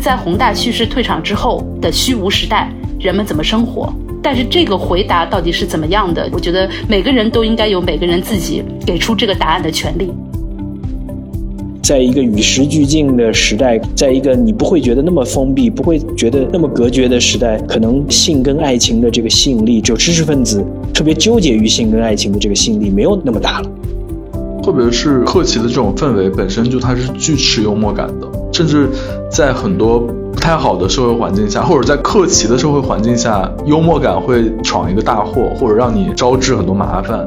在宏大叙事退场之后的虚无时代，人们怎么生活？但是这个回答到底是怎么样的？我觉得每个人都应该有每个人自己给出这个答案的权利。在一个与时俱进的时代，在一个你不会觉得那么封闭、不会觉得那么隔绝的时代，可能性跟爱情的这个吸引力，就知识分子特别纠结于性跟爱情的这个吸引力没有那么大了。特别是克旗的这种氛围本身就它是巨持幽默感的，甚至在很多不太好的社会环境下，或者在克旗的社会环境下，幽默感会闯一个大祸，或者让你招致很多麻烦。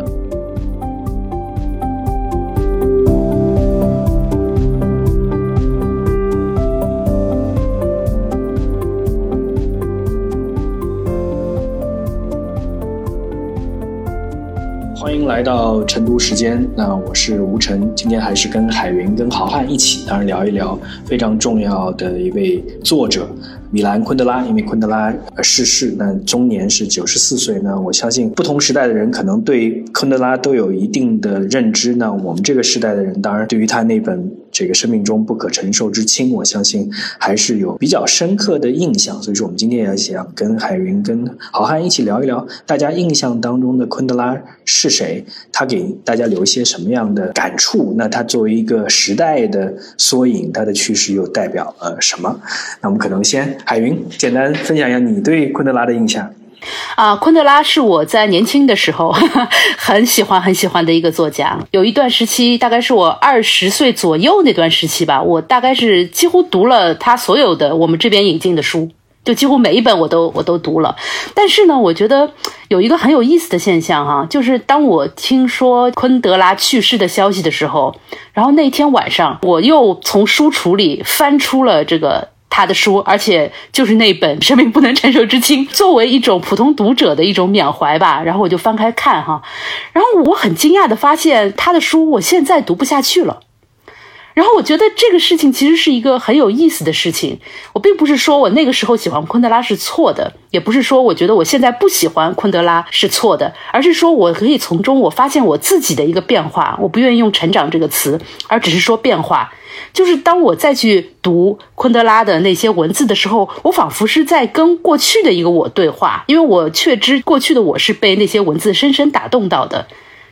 欢迎来到成都时间，那我是吴晨，今天还是跟海云、跟豪汉一起，当然聊一聊非常重要的一位作者。米兰昆德拉，因为昆德拉逝世，那终年是九十四岁。那我相信不同时代的人可能对昆德拉都有一定的认知。那我们这个时代的人，当然对于他那本这个生命中不可承受之轻，我相信还是有比较深刻的印象。所以说，我们今天也想跟海云、跟郝汉一起聊一聊，大家印象当中的昆德拉是谁？他给大家留一些什么样的感触？那他作为一个时代的缩影，他的去世又代表了什么？那我们可能先。海云，简单分享一下你对昆德拉的印象。啊，昆德拉是我在年轻的时候 很喜欢很喜欢的一个作家。有一段时期，大概是我二十岁左右那段时期吧，我大概是几乎读了他所有的我们这边引进的书，就几乎每一本我都我都读了。但是呢，我觉得有一个很有意思的现象哈，就是当我听说昆德拉去世的消息的时候，然后那天晚上我又从书橱里翻出了这个。他的书，而且就是那本《生命不能承受之轻》，作为一种普通读者的一种缅怀吧。然后我就翻开看哈，然后我很惊讶的发现，他的书我现在读不下去了。然后我觉得这个事情其实是一个很有意思的事情。我并不是说我那个时候喜欢昆德拉是错的，也不是说我觉得我现在不喜欢昆德拉是错的，而是说我可以从中我发现我自己的一个变化。我不愿意用成长这个词，而只是说变化。就是当我再去读昆德拉的那些文字的时候，我仿佛是在跟过去的一个我对话，因为我确知过去的我是被那些文字深深打动到的。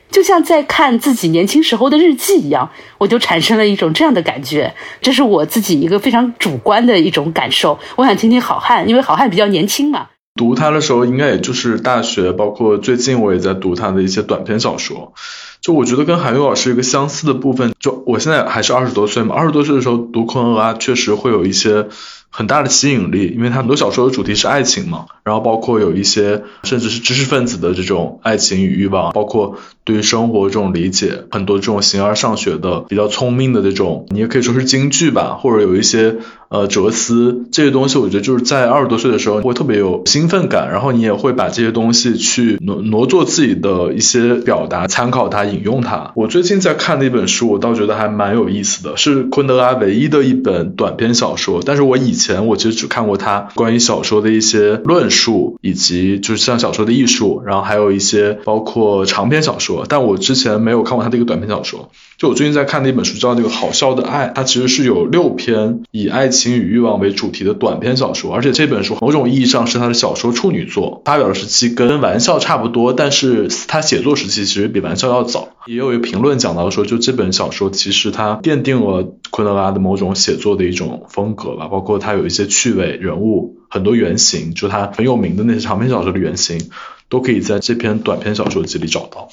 就像在看自己年轻时候的日记一样，我就产生了一种这样的感觉。这是我自己一个非常主观的一种感受。我想听听好汉，因为好汉比较年轻嘛。读他的时候，应该也就是大学，包括最近我也在读他的一些短篇小说。就我觉得跟韩愈老师一个相似的部分，就我现在还是二十多岁嘛，二十多岁的时候读昆鹅啊，确实会有一些。很大的吸引力，因为它很多小说的主题是爱情嘛，然后包括有一些甚至是知识分子的这种爱情与欲望，包括对于生活这种理解，很多这种形而上学的比较聪明的这种，你也可以说是京剧吧，或者有一些呃哲思这些东西，我觉得就是在二十多岁的时候会特别有兴奋感，然后你也会把这些东西去挪挪作自己的一些表达，参考它，引用它。我最近在看的一本书，我倒觉得还蛮有意思的，是昆德拉唯一的一本短篇小说，但是我以前我其实只看过他关于小说的一些论述，以及就是像小说的艺术，然后还有一些包括长篇小说，但我之前没有看过他的一个短篇小说。就我最近在看的一本书，叫那个《好笑的爱》，它其实是有六篇以爱情与欲望为主题的短篇小说，而且这本书某种意义上是他的小说处女作，发表的时期跟《玩笑》差不多，但是他写作时期其实比《玩笑》要早。也有一评论讲到说，就这本小说其实它奠定了昆德拉的某种写作的一种风格吧，包括他有一些趣味人物，很多原型，就他很有名的那些长篇小说的原型，都可以在这篇短篇小说集里找到。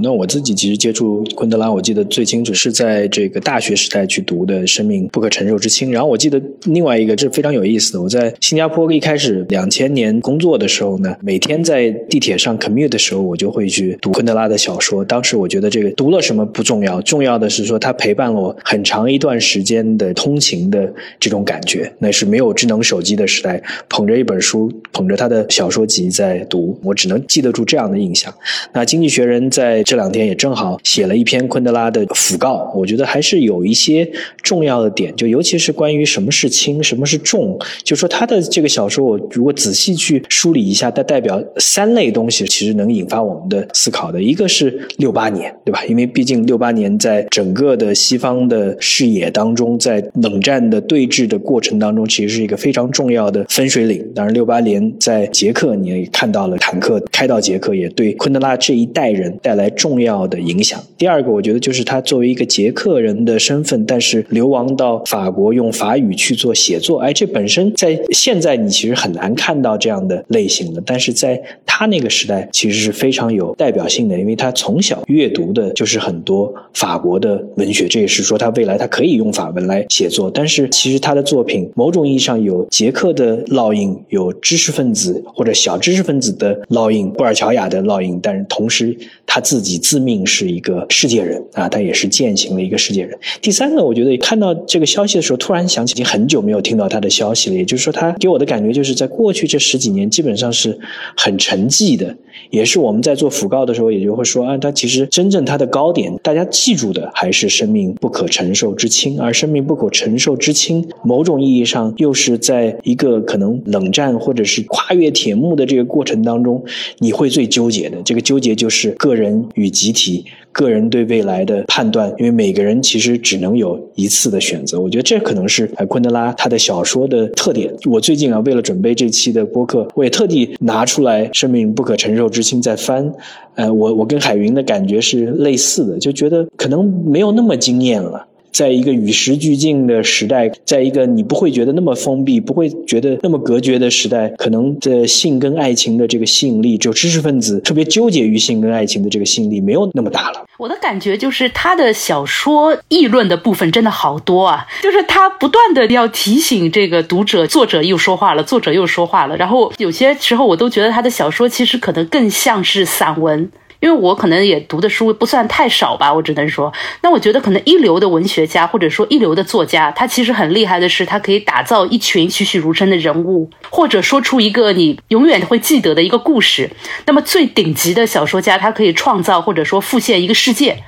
那我自己其实接触昆德拉，我记得最清楚是在这个大学时代去读的《生命不可承受之轻》。然后我记得另外一个，这非常有意思的，我在新加坡一开始两千年工作的时候呢，每天在地铁上 commute 的时候，我就会去读昆德拉的小说。当时我觉得这个读了什么不重要，重要的是说他陪伴了我很长一段时间的通勤的这种感觉。那是没有智能手机的时代，捧着一本书，捧着他的小说集在读，我只能记得住这样的印象。那《经济学人》在这两天也正好写了一篇昆德拉的讣告，我觉得还是有一些重要的点，就尤其是关于什么是轻，什么是重。就说他的这个小说，我如果仔细去梳理一下，它代表三类东西，其实能引发我们的思考的。一个是六八年，对吧？因为毕竟六八年在整个的西方的视野当中，在冷战的对峙的过程当中，其实是一个非常重要的分水岭。当然，六八年在捷克，你也看到了坦克开到捷克，也对昆德拉这一代人带来重要的影响。第二个，我觉得就是他作为一个捷克人的身份，但是流亡到法国，用法语去做写作，哎，这本身在现在你其实很难看到这样的类型的，但是在他那个时代，其实是非常有代表性的，因为他从小阅读的就是很多法国的文学，这也是说他未来他可以用法文来写作。但是其实他的作品某种意义上有捷克的烙印，有知识分子或者小知识分子的烙印，布尔乔亚的烙印，但是同时他自自己自命是一个世界人啊，他也是践行了一个世界人。第三个，我觉得看到这个消息的时候，突然想起已经很久没有听到他的消息了，也就是说，他给我的感觉就是在过去这十几年基本上是很沉寂的。也是我们在做讣告的时候，也就会说啊，他其实真正他的高点，大家记住的还是生命不可承受之轻，而生命不可承受之轻，某种意义上又是在一个可能冷战或者是跨越铁幕的这个过程当中，你会最纠结的。这个纠结就是个人与集体。个人对未来的判断，因为每个人其实只能有一次的选择。我觉得这可能是昆德拉他的小说的特点。我最近啊，为了准备这期的播客，我也特地拿出来《生命不可承受之轻》在翻。呃，我我跟海云的感觉是类似的，就觉得可能没有那么惊艳了。在一个与时俱进的时代，在一个你不会觉得那么封闭、不会觉得那么隔绝的时代，可能的性跟爱情的这个吸引力，只有知识分子特别纠结于性跟爱情的这个吸引力，没有那么大了。我的感觉就是他的小说议论的部分真的好多啊，就是他不断的要提醒这个读者，作者又说话了，作者又说话了，然后有些时候我都觉得他的小说其实可能更像是散文。因为我可能也读的书不算太少吧，我只能说，那我觉得可能一流的文学家或者说一流的作家，他其实很厉害的是，他可以打造一群栩栩如生的人物，或者说出一个你永远会记得的一个故事。那么最顶级的小说家，他可以创造或者说复现一个世界。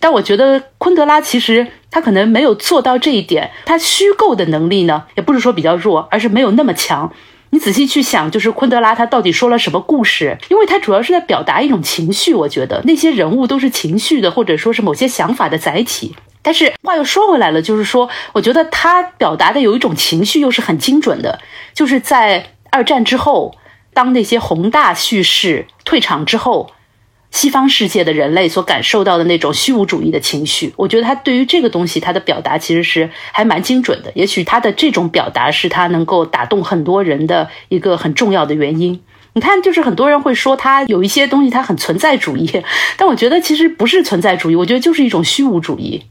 但我觉得昆德拉其实他可能没有做到这一点，他虚构的能力呢，也不是说比较弱，而是没有那么强。你仔细去想，就是昆德拉他到底说了什么故事？因为他主要是在表达一种情绪，我觉得那些人物都是情绪的，或者说是某些想法的载体。但是话又说回来了，就是说，我觉得他表达的有一种情绪，又是很精准的，就是在二战之后，当那些宏大叙事退场之后。西方世界的人类所感受到的那种虚无主义的情绪，我觉得他对于这个东西，他的表达其实是还蛮精准的。也许他的这种表达是他能够打动很多人的一个很重要的原因。你看，就是很多人会说他有一些东西他很存在主义，但我觉得其实不是存在主义，我觉得就是一种虚无主义。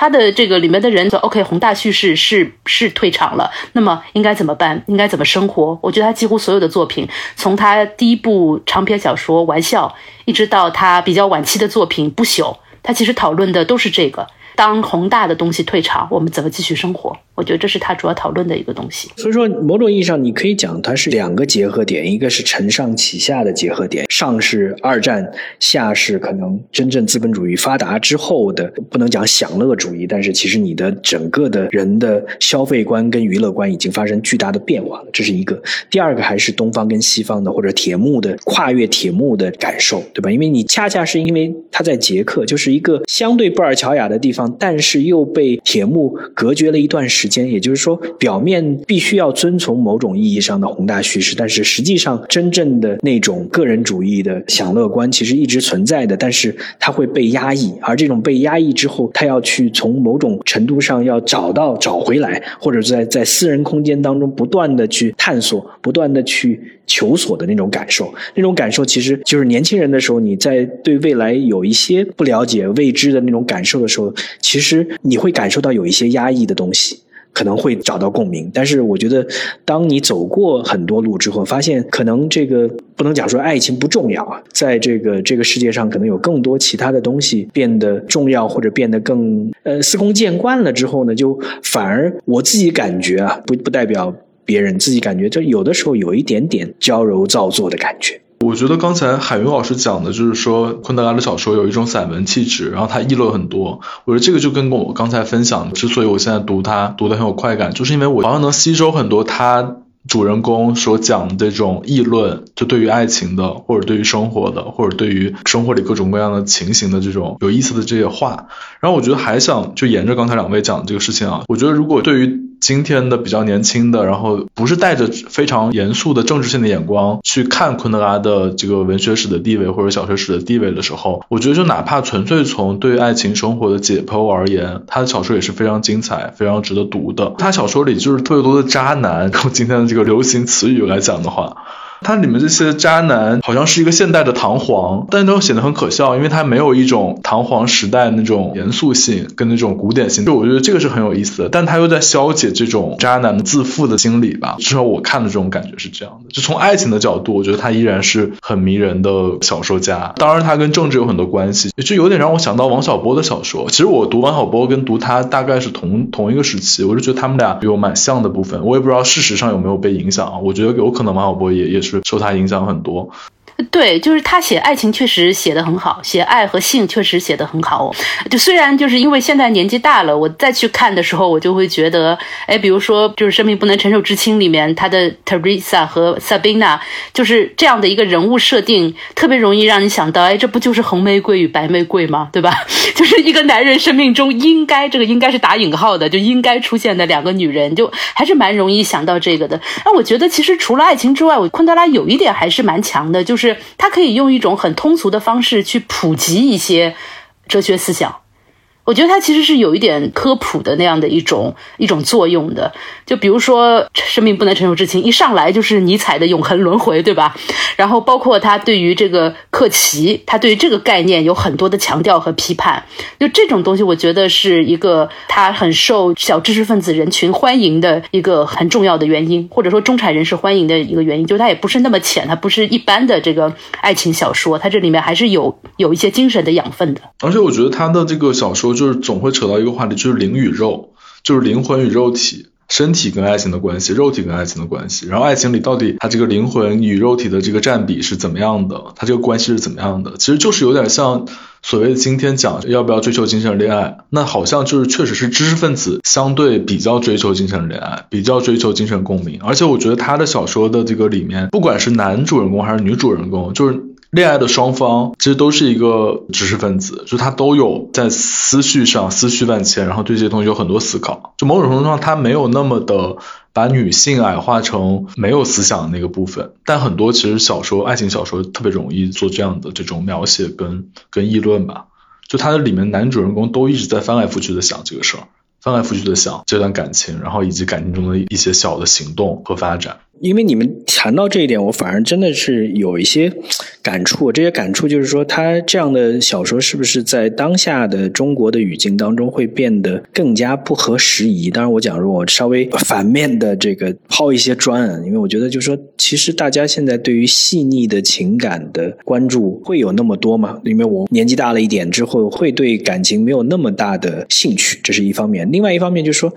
他的这个里面的人说，OK，宏大叙事是是退场了，那么应该怎么办？应该怎么生活？我觉得他几乎所有的作品，从他第一部长篇小说《玩笑》，一直到他比较晚期的作品《不朽》，他其实讨论的都是这个。当宏大的东西退场，我们怎么继续生活？我觉得这是他主要讨论的一个东西。所以说，某种意义上，你可以讲它是两个结合点，一个是承上启下的结合点，上是二战，下是可能真正资本主义发达之后的，不能讲享乐主义，但是其实你的整个的人的消费观跟娱乐观已经发生巨大的变化了，这是一个。第二个还是东方跟西方的，或者铁幕的跨越铁幕的感受，对吧？因为你恰恰是因为他在捷克，就是一个相对布尔乔亚的地方。但是又被铁幕隔绝了一段时间，也就是说，表面必须要遵从某种意义上的宏大叙事，但是实际上真正的那种个人主义的享乐观其实一直存在的，但是它会被压抑，而这种被压抑之后，他要去从某种程度上要找到找回来，或者在在私人空间当中不断的去探索，不断的去。求索的那种感受，那种感受其实就是年轻人的时候，你在对未来有一些不了解、未知的那种感受的时候，其实你会感受到有一些压抑的东西，可能会找到共鸣。但是我觉得，当你走过很多路之后，发现可能这个不能讲说爱情不重要啊，在这个这个世界上，可能有更多其他的东西变得重要，或者变得更呃司空见惯了之后呢，就反而我自己感觉啊，不不代表。别人自己感觉，就有的时候有一点点娇柔造作的感觉，我觉得刚才海云老师讲的就是说，昆德拉的小说有一种散文气质，然后他议论很多。我觉得这个就跟我刚才分享，之所以我现在读他读的很有快感，就是因为我好像能吸收很多他。主人公所讲的这种议论，就对于爱情的，或者对于生活的，或者对于生活里各种各样的情形的这种有意思的这些话，然后我觉得还想就沿着刚才两位讲的这个事情啊，我觉得如果对于。今天的比较年轻的，然后不是带着非常严肃的政治性的眼光去看昆德拉的这个文学史的地位或者小说史的地位的时候，我觉得就哪怕纯粹从对爱情生活的解剖而言，他的小说也是非常精彩、非常值得读的。他小说里就是特别多的渣男，用今天的这个流行词语来讲的话。它里面这些渣男好像是一个现代的唐璜，但都显得很可笑，因为它没有一种唐璜时代那种严肃性跟那种古典性。就我觉得这个是很有意思的，但他又在消解这种渣男自负的心理吧。至少我看的这种感觉是这样的。就从爱情的角度，我觉得他依然是很迷人的小说家。当然，他跟政治有很多关系，就有点让我想到王小波的小说。其实我读王小波跟读他大概是同同一个时期，我就觉得他们俩有蛮像的部分。我也不知道事实上有没有被影响啊。我觉得有可能王小波也也是是。受他影响很多。对，就是他写爱情确实写得很好，写爱和性确实写得很好。就虽然就是因为现在年纪大了，我再去看的时候，我就会觉得，哎，比如说就是《生命不能承受之轻》里面，他的 Teresa 和 Sabina 就是这样的一个人物设定，特别容易让你想到，哎，这不就是红玫瑰与白玫瑰吗？对吧？就是一个男人生命中应该，这个应该是打引号的，就应该出现的两个女人，就还是蛮容易想到这个的。那我觉得其实除了爱情之外，我昆德拉有一点还是蛮强的，就。是他可以用一种很通俗的方式去普及一些哲学思想。我觉得它其实是有一点科普的那样的一种一种作用的，就比如说生命不能承受之轻，一上来就是尼采的永恒轮回，对吧？然后包括他对于这个克奇，他对于这个概念有很多的强调和批判。就这种东西，我觉得是一个他很受小知识分子人群欢迎的一个很重要的原因，或者说中产人士欢迎的一个原因，就是它也不是那么浅，它不是一般的这个爱情小说，它这里面还是有有一些精神的养分的。而且我觉得他的这个小说。就是总会扯到一个话题，就是灵与肉，就是灵魂与肉体，身体跟爱情的关系，肉体跟爱情的关系。然后爱情里到底它这个灵魂与肉体的这个占比是怎么样的？它这个关系是怎么样的？其实就是有点像所谓的今天讲要不要追求精神恋爱，那好像就是确实是知识分子相对比较追求精神恋爱，比较追求精神共鸣。而且我觉得他的小说的这个里面，不管是男主人公还是女主人公，就是。恋爱的双方其实都是一个知识分子，就他都有在思绪上思绪万千，然后对这些东西有很多思考。就某种程度上，他没有那么的把女性矮化成没有思想的那个部分。但很多其实小说、爱情小说特别容易做这样的这种描写跟跟议论吧。就它的里面男主人公都一直在翻来覆去的想这个事儿，翻来覆去的想这段感情，然后以及感情中的一些小的行动和发展。因为你们谈到这一点，我反而真的是有一些感触。这些感触就是说，他这样的小说是不是在当下的中国的语境当中会变得更加不合时宜？当然，我讲如果稍微反面的这个抛一些砖，因为我觉得就是说，其实大家现在对于细腻的情感的关注会有那么多吗？因为我年纪大了一点之后，会对感情没有那么大的兴趣，这是一方面。另外一方面就是说。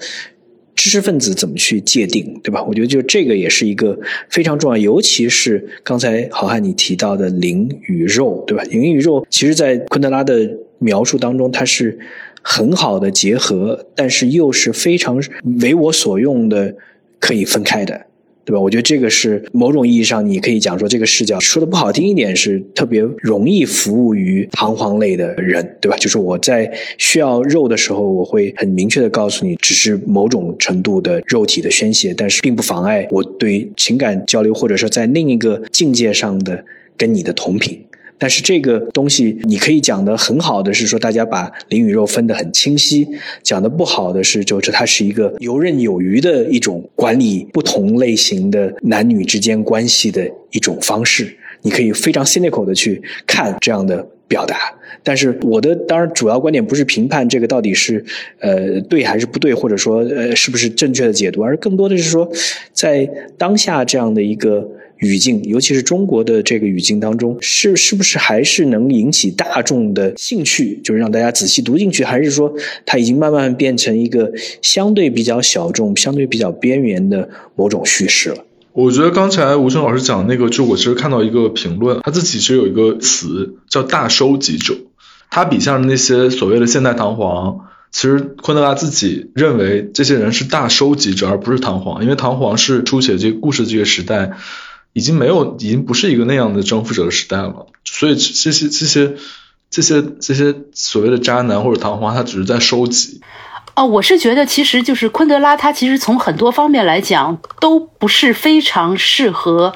知识分子怎么去界定，对吧？我觉得就这个也是一个非常重要，尤其是刚才好汉你提到的灵与肉，对吧？灵与肉，其实在昆德拉的描述当中，它是很好的结合，但是又是非常为我所用的，可以分开的。对吧？我觉得这个是某种意义上，你可以讲说这个视角说的不好听一点，是特别容易服务于彷徨类的人，对吧？就是我在需要肉的时候，我会很明确的告诉你，只是某种程度的肉体的宣泄，但是并不妨碍我对情感交流，或者说在另一个境界上的跟你的同频。但是这个东西，你可以讲的很好的是说，大家把灵与肉分得很清晰；讲的不好的是，就是它是一个游刃有余的一种管理不同类型的男女之间关系的一种方式。你可以非常 cynical 的去看这样的表达。但是我的当然主要观点不是评判这个到底是呃对还是不对，或者说呃是不是正确的解读，而更多的是说，在当下这样的一个。语境，尤其是中国的这个语境当中，是是不是还是能引起大众的兴趣，就是让大家仔细读进去，还是说它已经慢慢变成一个相对比较小众、相对比较边缘的某种叙事了？我觉得刚才吴声老师讲那个，就我其实看到一个评论，他自己其实有一个词叫“大收集者”。他笔下的那些所谓的现代唐皇，其实昆德拉自己认为这些人是大收集者，而不是唐皇，因为唐皇是书写这个故事这个时代已经没有，已经不是一个那样的征服者的时代了。所以这些这些这些这些所谓的渣男或者唐皇，他只是在收集。哦，我是觉得，其实就是昆德拉，他其实从很多方面来讲，都不是非常适合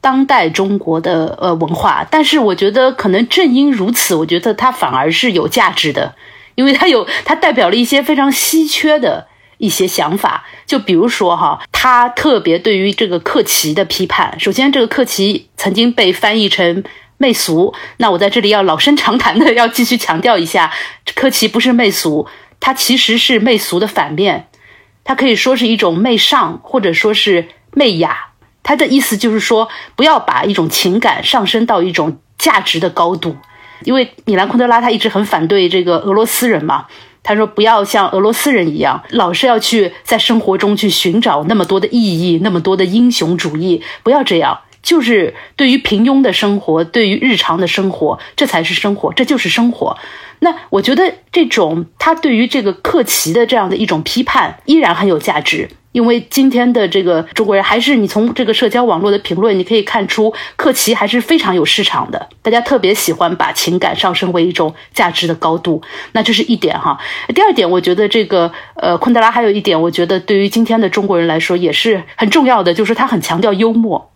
当代中国的呃文化。但是我觉得，可能正因如此，我觉得他反而是有价值的，因为他有他代表了一些非常稀缺的一些想法。就比如说哈，他特别对于这个克奇的批判。首先，这个克奇曾经被翻译成媚俗，那我在这里要老生常谈的 要继续强调一下，克奇不是媚俗。它其实是媚俗的反面，它可以说是一种媚上，或者说是媚雅。它的意思就是说，不要把一种情感上升到一种价值的高度。因为米兰昆德拉他一直很反对这个俄罗斯人嘛，他说不要像俄罗斯人一样，老是要去在生活中去寻找那么多的意义，那么多的英雄主义，不要这样。就是对于平庸的生活，对于日常的生活，这才是生活，这就是生活。那我觉得这种他对于这个克奇的这样的一种批判依然很有价值，因为今天的这个中国人还是你从这个社交网络的评论你可以看出，克奇还是非常有市场的，大家特别喜欢把情感上升为一种价值的高度。那这是一点哈。第二点，我觉得这个呃昆德拉还有一点，我觉得对于今天的中国人来说也是很重要的，就是他很强调幽默。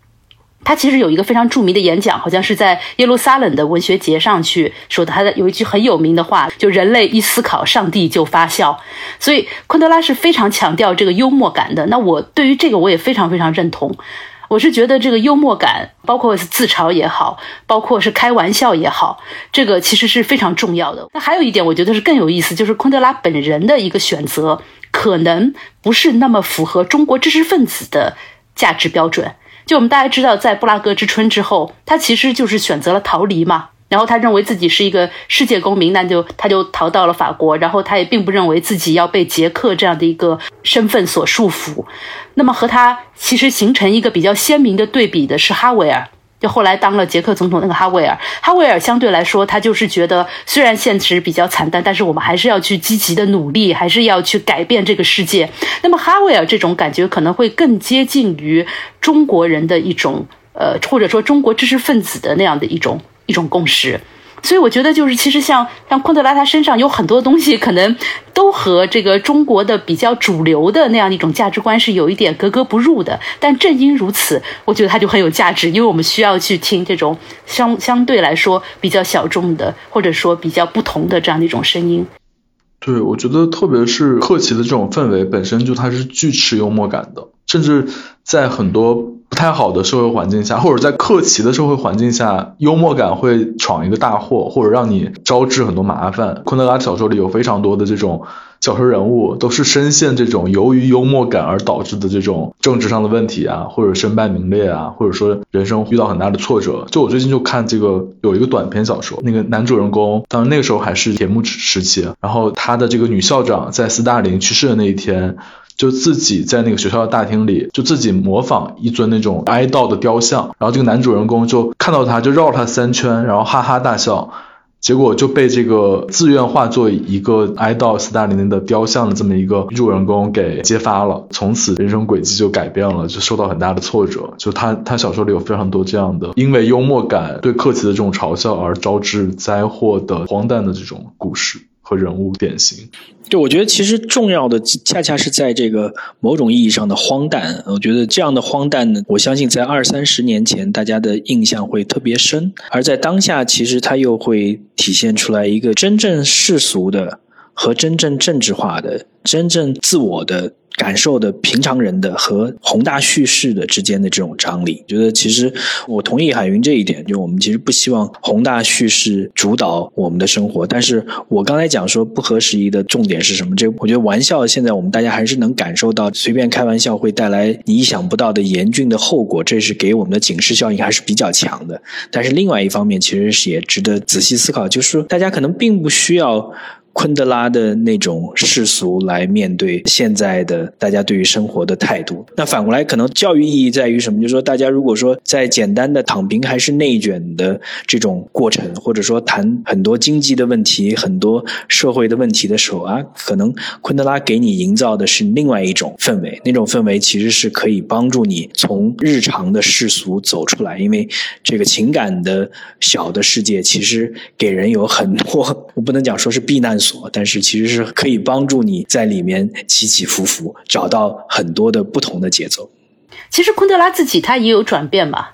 他其实有一个非常著名的演讲，好像是在耶路撒冷的文学节上去说的。他的有一句很有名的话，就“人类一思考，上帝就发笑”。所以昆德拉是非常强调这个幽默感的。那我对于这个我也非常非常认同。我是觉得这个幽默感，包括是自嘲也好，包括是开玩笑也好，这个其实是非常重要的。那还有一点，我觉得是更有意思，就是昆德拉本人的一个选择，可能不是那么符合中国知识分子的价值标准。就我们大家知道，在布拉格之春之后，他其实就是选择了逃离嘛。然后他认为自己是一个世界公民，那就他就逃到了法国。然后他也并不认为自己要被捷克这样的一个身份所束缚。那么和他其实形成一个比较鲜明的对比的是哈维尔。就后来当了捷克总统那个哈维尔，哈维尔相对来说，他就是觉得虽然现实比较惨淡，但是我们还是要去积极的努力，还是要去改变这个世界。那么哈维尔这种感觉可能会更接近于中国人的一种，呃，或者说中国知识分子的那样的一种一种共识。所以我觉得，就是其实像像昆德拉他身上有很多东西，可能都和这个中国的比较主流的那样一种价值观是有一点格格不入的。但正因如此，我觉得他就很有价值，因为我们需要去听这种相相对来说比较小众的，或者说比较不同的这样的一种声音。对，我觉得特别是克奇的这种氛围本身就它是巨持幽默感的，甚至在很多。太好的社会环境下，或者在客奇的社会环境下，幽默感会闯一个大祸，或者让你招致很多麻烦。昆德拉小说里有非常多的这种小说人物，都是深陷这种由于幽默感而导致的这种政治上的问题啊，或者身败名裂啊，或者说人生遇到很大的挫折。就我最近就看这个有一个短篇小说，那个男主人公，当然那个时候还是铁幕时期，然后他的这个女校长在斯大林去世的那一天。就自己在那个学校的大厅里，就自己模仿一尊那种哀悼的雕像，然后这个男主人公就看到他，就绕他三圈，然后哈哈大笑，结果就被这个自愿化作一个哀悼斯大林的雕像的这么一个主人公给揭发了，从此人生轨迹就改变了，就受到很大的挫折。就他他小说里有非常多这样的，因为幽默感对克奇的这种嘲笑而招致灾祸的荒诞的这种故事。和人物典型，对，我觉得其实重要的恰恰是在这个某种意义上的荒诞。我觉得这样的荒诞呢，我相信在二三十年前大家的印象会特别深，而在当下，其实它又会体现出来一个真正世俗的和真正政治化的、真正自我的。感受的平常人的和宏大叙事的之间的这种张力，觉得其实我同意海云这一点，就我们其实不希望宏大叙事主导我们的生活。但是我刚才讲说不合时宜的重点是什么？这我觉得玩笑现在我们大家还是能感受到，随便开玩笑会带来你意想不到的严峻的后果，这是给我们的警示效应还是比较强的。但是另外一方面，其实是也值得仔细思考，就是大家可能并不需要。昆德拉的那种世俗来面对现在的大家对于生活的态度。那反过来，可能教育意义在于什么？就是说，大家如果说在简单的躺平还是内卷的这种过程，或者说谈很多经济的问题、很多社会的问题的时候啊，可能昆德拉给你营造的是另外一种氛围，那种氛围其实是可以帮助你从日常的世俗走出来，因为这个情感的小的世界其实给人有很多，我不能讲说是避难但是其实是可以帮助你在里面起起伏伏，找到很多的不同的节奏。其实昆德拉自己他也有转变嘛，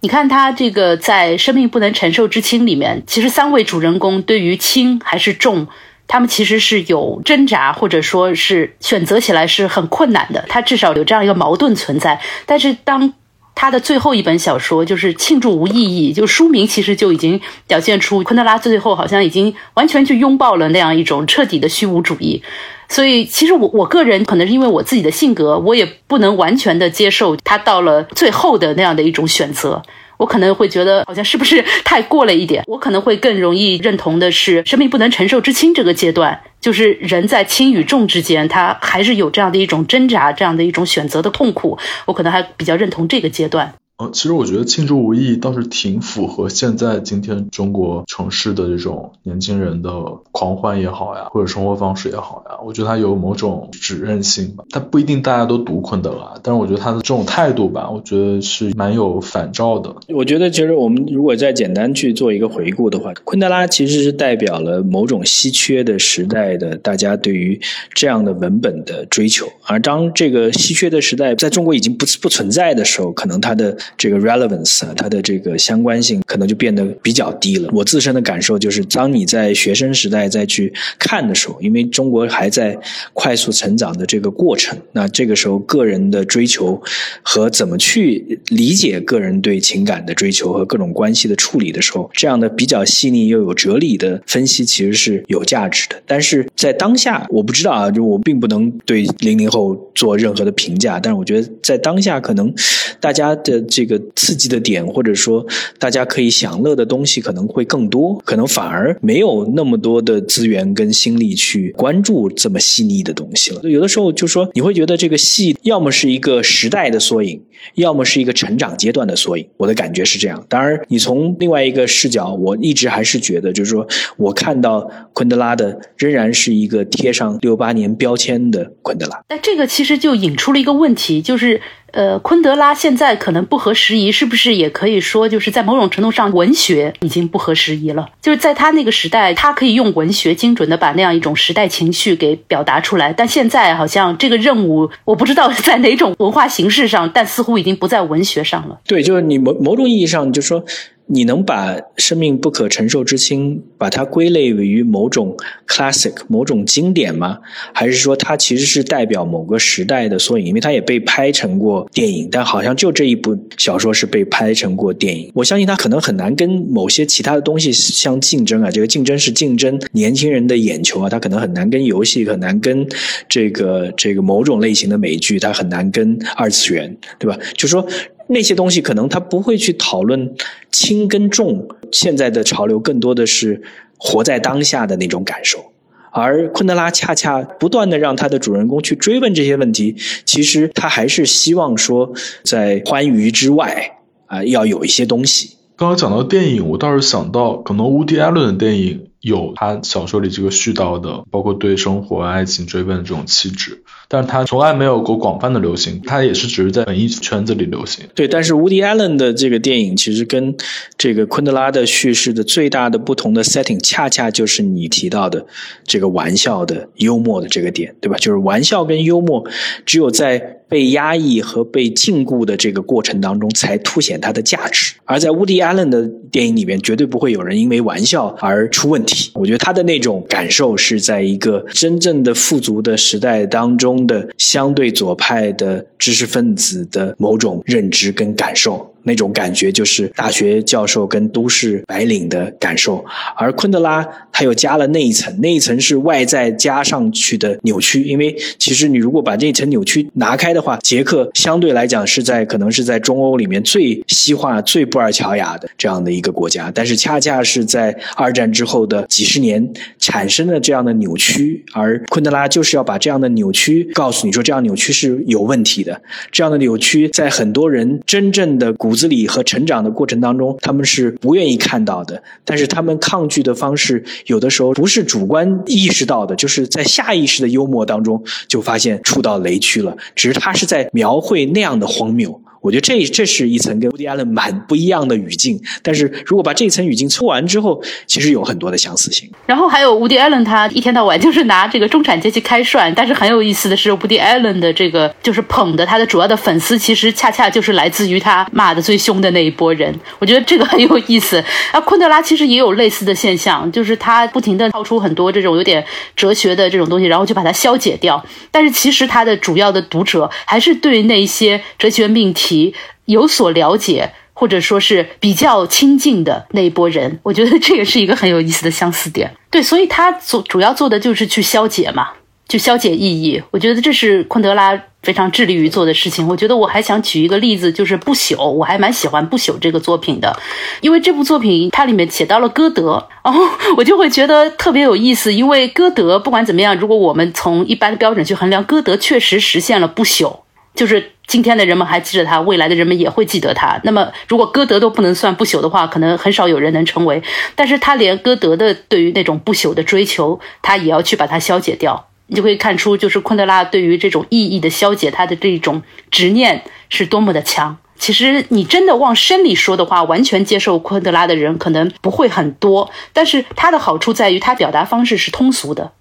你看他这个在《生命不能承受之轻》里面，其实三位主人公对于轻还是重，他们其实是有挣扎，或者说是选择起来是很困难的。他至少有这样一个矛盾存在。但是当他的最后一本小说就是《庆祝无意义》，就书名其实就已经表现出昆德拉最后好像已经完全去拥抱了那样一种彻底的虚无主义。所以，其实我我个人可能是因为我自己的性格，我也不能完全的接受他到了最后的那样的一种选择。我可能会觉得好像是不是太过了一点。我可能会更容易认同的是生命不能承受之轻这个阶段，就是人在轻与重之间，他还是有这样的一种挣扎，这样的一种选择的痛苦。我可能还比较认同这个阶段。呃，其实我觉得庆祝无意义倒是挺符合现在今天中国城市的这种年轻人的狂欢也好呀，或者生活方式也好呀，我觉得它有某种指认性吧。它不一定大家都读昆德拉，但是我觉得他的这种态度吧，我觉得是蛮有反照的。我觉得其实我们如果再简单去做一个回顾的话，昆德拉其实是代表了某种稀缺的时代的大家对于这样的文本的追求，而当这个稀缺的时代在中国已经不不存在的时候，可能它的这个 relevance，它的这个相关性可能就变得比较低了。我自身的感受就是，当你在学生时代再去看的时候，因为中国还在快速成长的这个过程，那这个时候个人的追求和怎么去理解个人对情感的追求和各种关系的处理的时候，这样的比较细腻又有哲理的分析其实是有价值的。但是在当下，我不知道啊，就我并不能对零零后做任何的评价，但是我觉得在当下可能大家的这个。刺激的点，或者说大家可以享乐的东西可能会更多，可能反而没有那么多的资源跟心力去关注这么细腻的东西了。有的时候就说你会觉得这个戏要么是一个时代的缩影，要么是一个成长阶段的缩影。我的感觉是这样。当然，你从另外一个视角，我一直还是觉得，就是说我看到昆德拉的仍然是一个贴上六八年标签的昆德拉。但这个其实就引出了一个问题，就是。呃，昆德拉现在可能不合时宜，是不是也可以说，就是在某种程度上，文学已经不合时宜了？就是在他那个时代，他可以用文学精准的把那样一种时代情绪给表达出来，但现在好像这个任务，我不知道在哪种文化形式上，但似乎已经不在文学上了。对，就是你某某种意义上，你就说。你能把生命不可承受之轻把它归类于某种 classic 某种经典吗？还是说它其实是代表某个时代的缩影？因为它也被拍成过电影，但好像就这一部小说是被拍成过电影。我相信它可能很难跟某些其他的东西相竞争啊。这个竞争是竞争年轻人的眼球啊，它可能很难跟游戏，很难跟这个这个某种类型的美剧，它很难跟二次元，对吧？就说。那些东西可能他不会去讨论轻跟重，现在的潮流更多的是活在当下的那种感受，而昆德拉恰恰不断的让他的主人公去追问这些问题，其实他还是希望说在欢愉之外啊要有一些东西。刚刚讲到电影，我倒是想到可能乌迪艾伦的电影。有他小说里这个絮叨的，包括对生活、爱情追问的这种气质，但是他从来没有过广泛的流行，他也是只是在文艺圈子里流行。对，但是 Woody Allen 的这个电影其实跟这个昆德拉的叙事的最大的不同的 setting，恰恰就是你提到的这个玩笑的幽默的这个点，对吧？就是玩笑跟幽默，只有在被压抑和被禁锢的这个过程当中，才凸显它的价值。而在 Woody Allen 的电影里边，绝对不会有人因为玩笑而出问题。我觉得他的那种感受是在一个真正的富足的时代当中的相对左派的知识分子的某种认知跟感受。那种感觉就是大学教授跟都市白领的感受，而昆德拉他又加了那一层，那一层是外在加上去的扭曲。因为其实你如果把这一层扭曲拿开的话，捷克相对来讲是在可能是在中欧里面最西化、最布尔乔亚的这样的一个国家，但是恰恰是在二战之后的几十年产生了这样的扭曲，而昆德拉就是要把这样的扭曲告诉你说，这样扭曲是有问题的，这样的扭曲在很多人真正的骨子里和成长的过程当中，他们是不愿意看到的。但是他们抗拒的方式，有的时候不是主观意识到的，就是在下意识的幽默当中就发现触到雷区了。只是他是在描绘那样的荒谬。我觉得这这是一层跟 Woody Allen 蛮不一样的语境，但是如果把这一层语境抽完之后，其实有很多的相似性。然后还有 Woody Allen，他一天到晚就是拿这个中产阶级开涮，但是很有意思的是，Woody Allen 的这个就是捧的他的主要的粉丝，其实恰恰就是来自于他骂的最凶的那一波人。我觉得这个很有意思。啊，昆德拉其实也有类似的现象，就是他不停的抛出很多这种有点哲学的这种东西，然后就把它消解掉。但是其实他的主要的读者还是对那些哲学命题。有所了解，或者说是比较亲近的那一波人，我觉得这也是一个很有意思的相似点。对，所以他做主要做的就是去消解嘛，去消解意义。我觉得这是昆德拉非常致力于做的事情。我觉得我还想举一个例子，就是《不朽》，我还蛮喜欢《不朽》这个作品的，因为这部作品它里面写到了歌德，哦 我就会觉得特别有意思。因为歌德不管怎么样，如果我们从一般的标准去衡量，歌德确实实现了不朽，就是。今天的人们还记得他，未来的人们也会记得他。那么，如果歌德都不能算不朽的话，可能很少有人能成为。但是他连歌德的对于那种不朽的追求，他也要去把它消解掉。你就可以看出，就是昆德拉对于这种意义的消解，他的这种执念是多么的强。其实，你真的往深里说的话，完全接受昆德拉的人可能不会很多。但是他的好处在于，他表达方式是通俗的。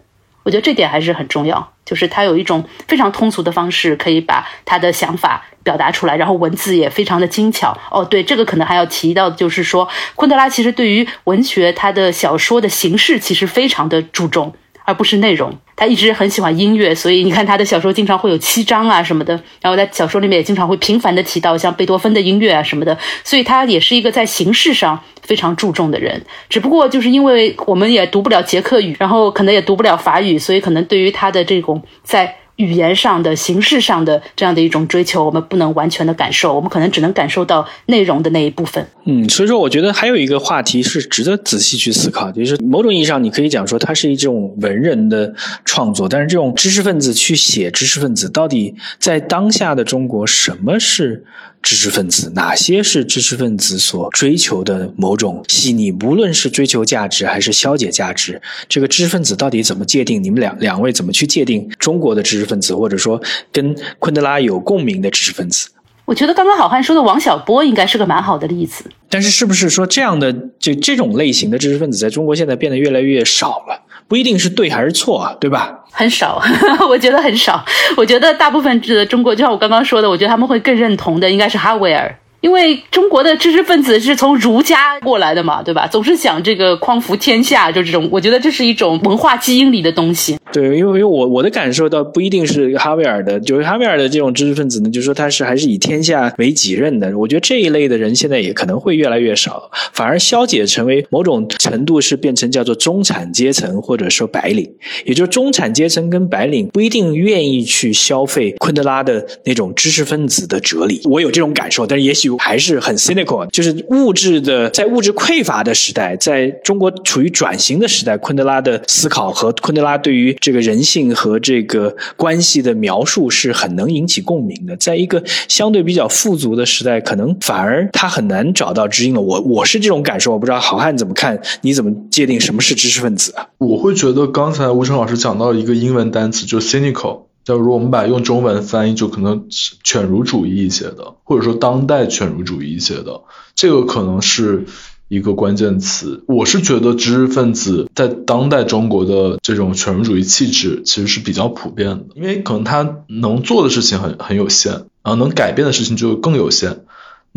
我觉得这点还是很重要，就是他有一种非常通俗的方式，可以把他的想法表达出来，然后文字也非常的精巧。哦，对，这个可能还要提到，就是说，昆德拉其实对于文学，他的小说的形式其实非常的注重。而不是内容，他一直很喜欢音乐，所以你看他的小说经常会有七章啊什么的，然后在小说里面也经常会频繁的提到像贝多芬的音乐啊什么的，所以他也是一个在形式上非常注重的人。只不过就是因为我们也读不了捷克语，然后可能也读不了法语，所以可能对于他的这种在。语言上的、形式上的这样的一种追求，我们不能完全的感受，我们可能只能感受到内容的那一部分。嗯，所以说我觉得还有一个话题是值得仔细去思考，就是某种意义上你可以讲说它是一种文人的创作，但是这种知识分子去写知识分子，到底在当下的中国什么是？知识分子哪些是知识分子所追求的某种细腻？无论是追求价值还是消解价值，这个知识分子到底怎么界定？你们两两位怎么去界定中国的知识分子，或者说跟昆德拉有共鸣的知识分子？我觉得刚刚好汉说的王小波应该是个蛮好的例子。但是，是不是说这样的就这种类型的知识分子在中国现在变得越来越少了？不一定是对还是错啊，对吧？很少，我觉得很少。我觉得大部分的中国，就像我刚刚说的，我觉得他们会更认同的应该是哈维尔。因为中国的知识分子是从儒家过来的嘛，对吧？总是想这个匡扶天下，就这种，我觉得这是一种文化基因里的东西。对，因为因为我我的感受倒不一定是哈维尔的，就是哈维尔的这种知识分子呢，就是说他是还是以天下为己任的。我觉得这一类的人现在也可能会越来越少，反而消解成为某种程度是变成叫做中产阶层或者说白领，也就是中产阶层跟白领不一定愿意去消费昆德拉的那种知识分子的哲理。我有这种感受，但是也许。还是很 cynical，就是物质的，在物质匮乏的时代，在中国处于转型的时代，昆德拉的思考和昆德拉对于这个人性和这个关系的描述是很能引起共鸣的。在一个相对比较富足的时代，可能反而他很难找到知音了。我我是这种感受，我不知道好汉怎么看？你怎么界定什么是知识分子啊？我会觉得刚才吴成老师讲到一个英文单词，就 cynical。假如我们把用中文翻译，就可能犬儒主义一些的，或者说当代犬儒主义一些的，这个可能是一个关键词。我是觉得知识分子在当代中国的这种犬儒主义气质其实是比较普遍的，因为可能他能做的事情很很有限，然后能改变的事情就更有限。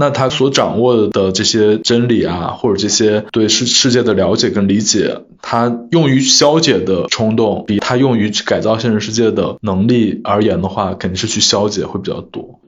那他所掌握的这些真理啊，或者这些对世世界的了解跟理解，他用于消解的冲动，比他用于改造现实世界的能力而言的话，肯定是去消解会比较多。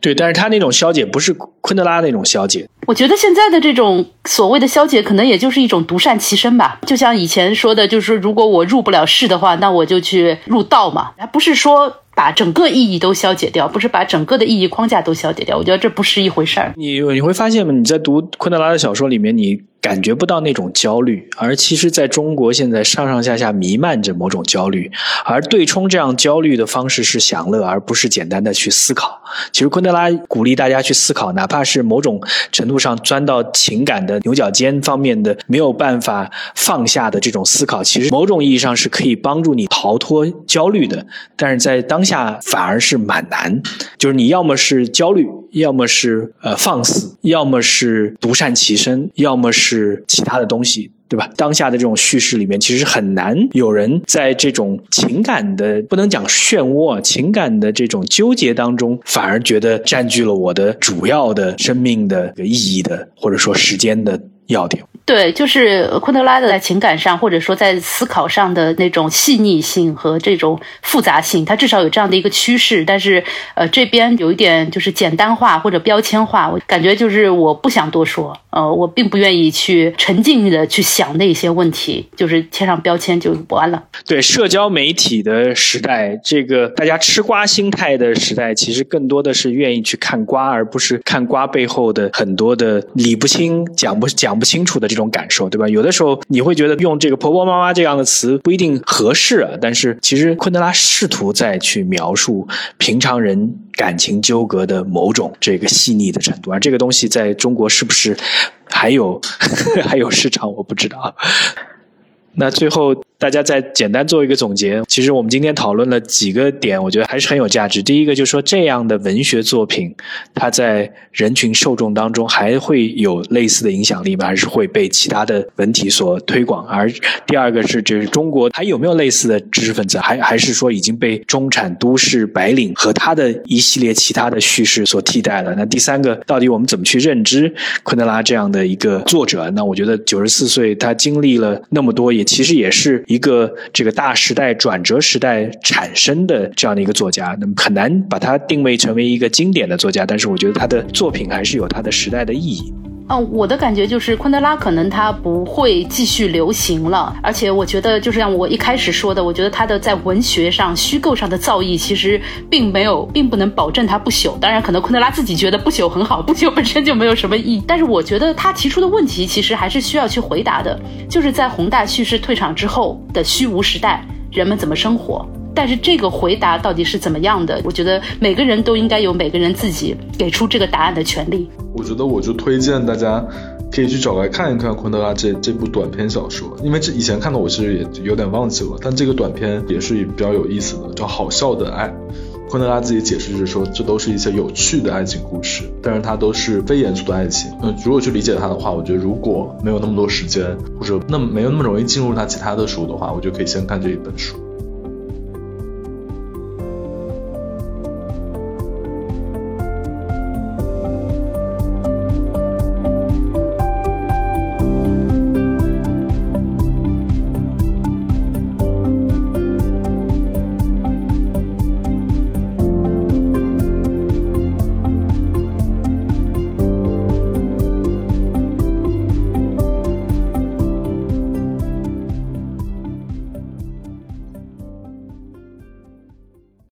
对，但是他那种消解不是昆德拉那种消解。我觉得现在的这种所谓的消解，可能也就是一种独善其身吧。就像以前说的，就是如果我入不了世的话，那我就去入道嘛，而不是说。把整个意义都消解掉，不是把整个的意义框架都消解掉。我觉得这不是一回事儿。你你会发现吗？你在读昆德拉的小说里面，你。感觉不到那种焦虑，而其实在中国现在上上下下弥漫着某种焦虑，而对冲这样焦虑的方式是享乐，而不是简单的去思考。其实昆德拉鼓励大家去思考，哪怕是某种程度上钻到情感的牛角尖方面的没有办法放下的这种思考，其实某种意义上是可以帮助你逃脱焦虑的。但是在当下反而是蛮难，就是你要么是焦虑，要么是呃放肆，要么是独善其身，要么是。其他的东西，对吧？当下的这种叙事里面，其实很难有人在这种情感的不能讲漩涡、情感的这种纠结当中，反而觉得占据了我的主要的生命的意义的，或者说时间的要点。对，就是昆德拉的在情感上，或者说在思考上的那种细腻性和这种复杂性，他至少有这样的一个趋势。但是，呃，这边有一点就是简单化或者标签化，我感觉就是我不想多说，呃，我并不愿意去沉浸的去想那些问题，就是贴上标签就完了。对，社交媒体的时代，这个大家吃瓜心态的时代，其实更多的是愿意去看瓜，而不是看瓜背后的很多的理不清、讲不讲不清楚的这种。感受，对吧？有的时候你会觉得用这个“婆婆妈妈”这样的词不一定合适，啊但是其实昆德拉试图再去描述平常人感情纠葛的某种这个细腻的程度，而这个东西在中国是不是还有 还有市场，我不知道。那最后。大家再简单做一个总结。其实我们今天讨论了几个点，我觉得还是很有价值。第一个就是说，这样的文学作品，它在人群受众当中还会有类似的影响力吗？还是会被其他的文体所推广？而第二个是，就是中国还有没有类似的知识分子？还还是说已经被中产都市白领和他的一系列其他的叙事所替代了？那第三个，到底我们怎么去认知昆德拉这样的一个作者？那我觉得九十四岁，他经历了那么多，也其实也是。一个这个大时代转折时代产生的这样的一个作家，那么很难把它定位成为一个经典的作家，但是我觉得他的作品还是有他的时代的意义。嗯，我的感觉就是昆德拉可能他不会继续流行了，而且我觉得就是像我一开始说的，我觉得他的在文学上、虚构上的造诣其实并没有，并不能保证他不朽。当然，可能昆德拉自己觉得不朽很好，不朽本身就没有什么意义。但是我觉得他提出的问题其实还是需要去回答的，就是在宏大叙事退场之后的虚无时代，人们怎么生活？但是这个回答到底是怎么样的？我觉得每个人都应该有每个人自己给出这个答案的权利。我觉得我就推荐大家可以去找来看一看昆德拉这这部短篇小说，因为这以前看的我其实也有点忘记了，但这个短篇也是比较有意思的，叫《好笑的爱》。昆德拉自己解释是说，这都是一些有趣的爱情故事，但是它都是非严肃的爱情。嗯，如果去理解它的话，我觉得如果没有那么多时间，或者那么没有那么容易进入他其他的书的话，我就可以先看这一本书。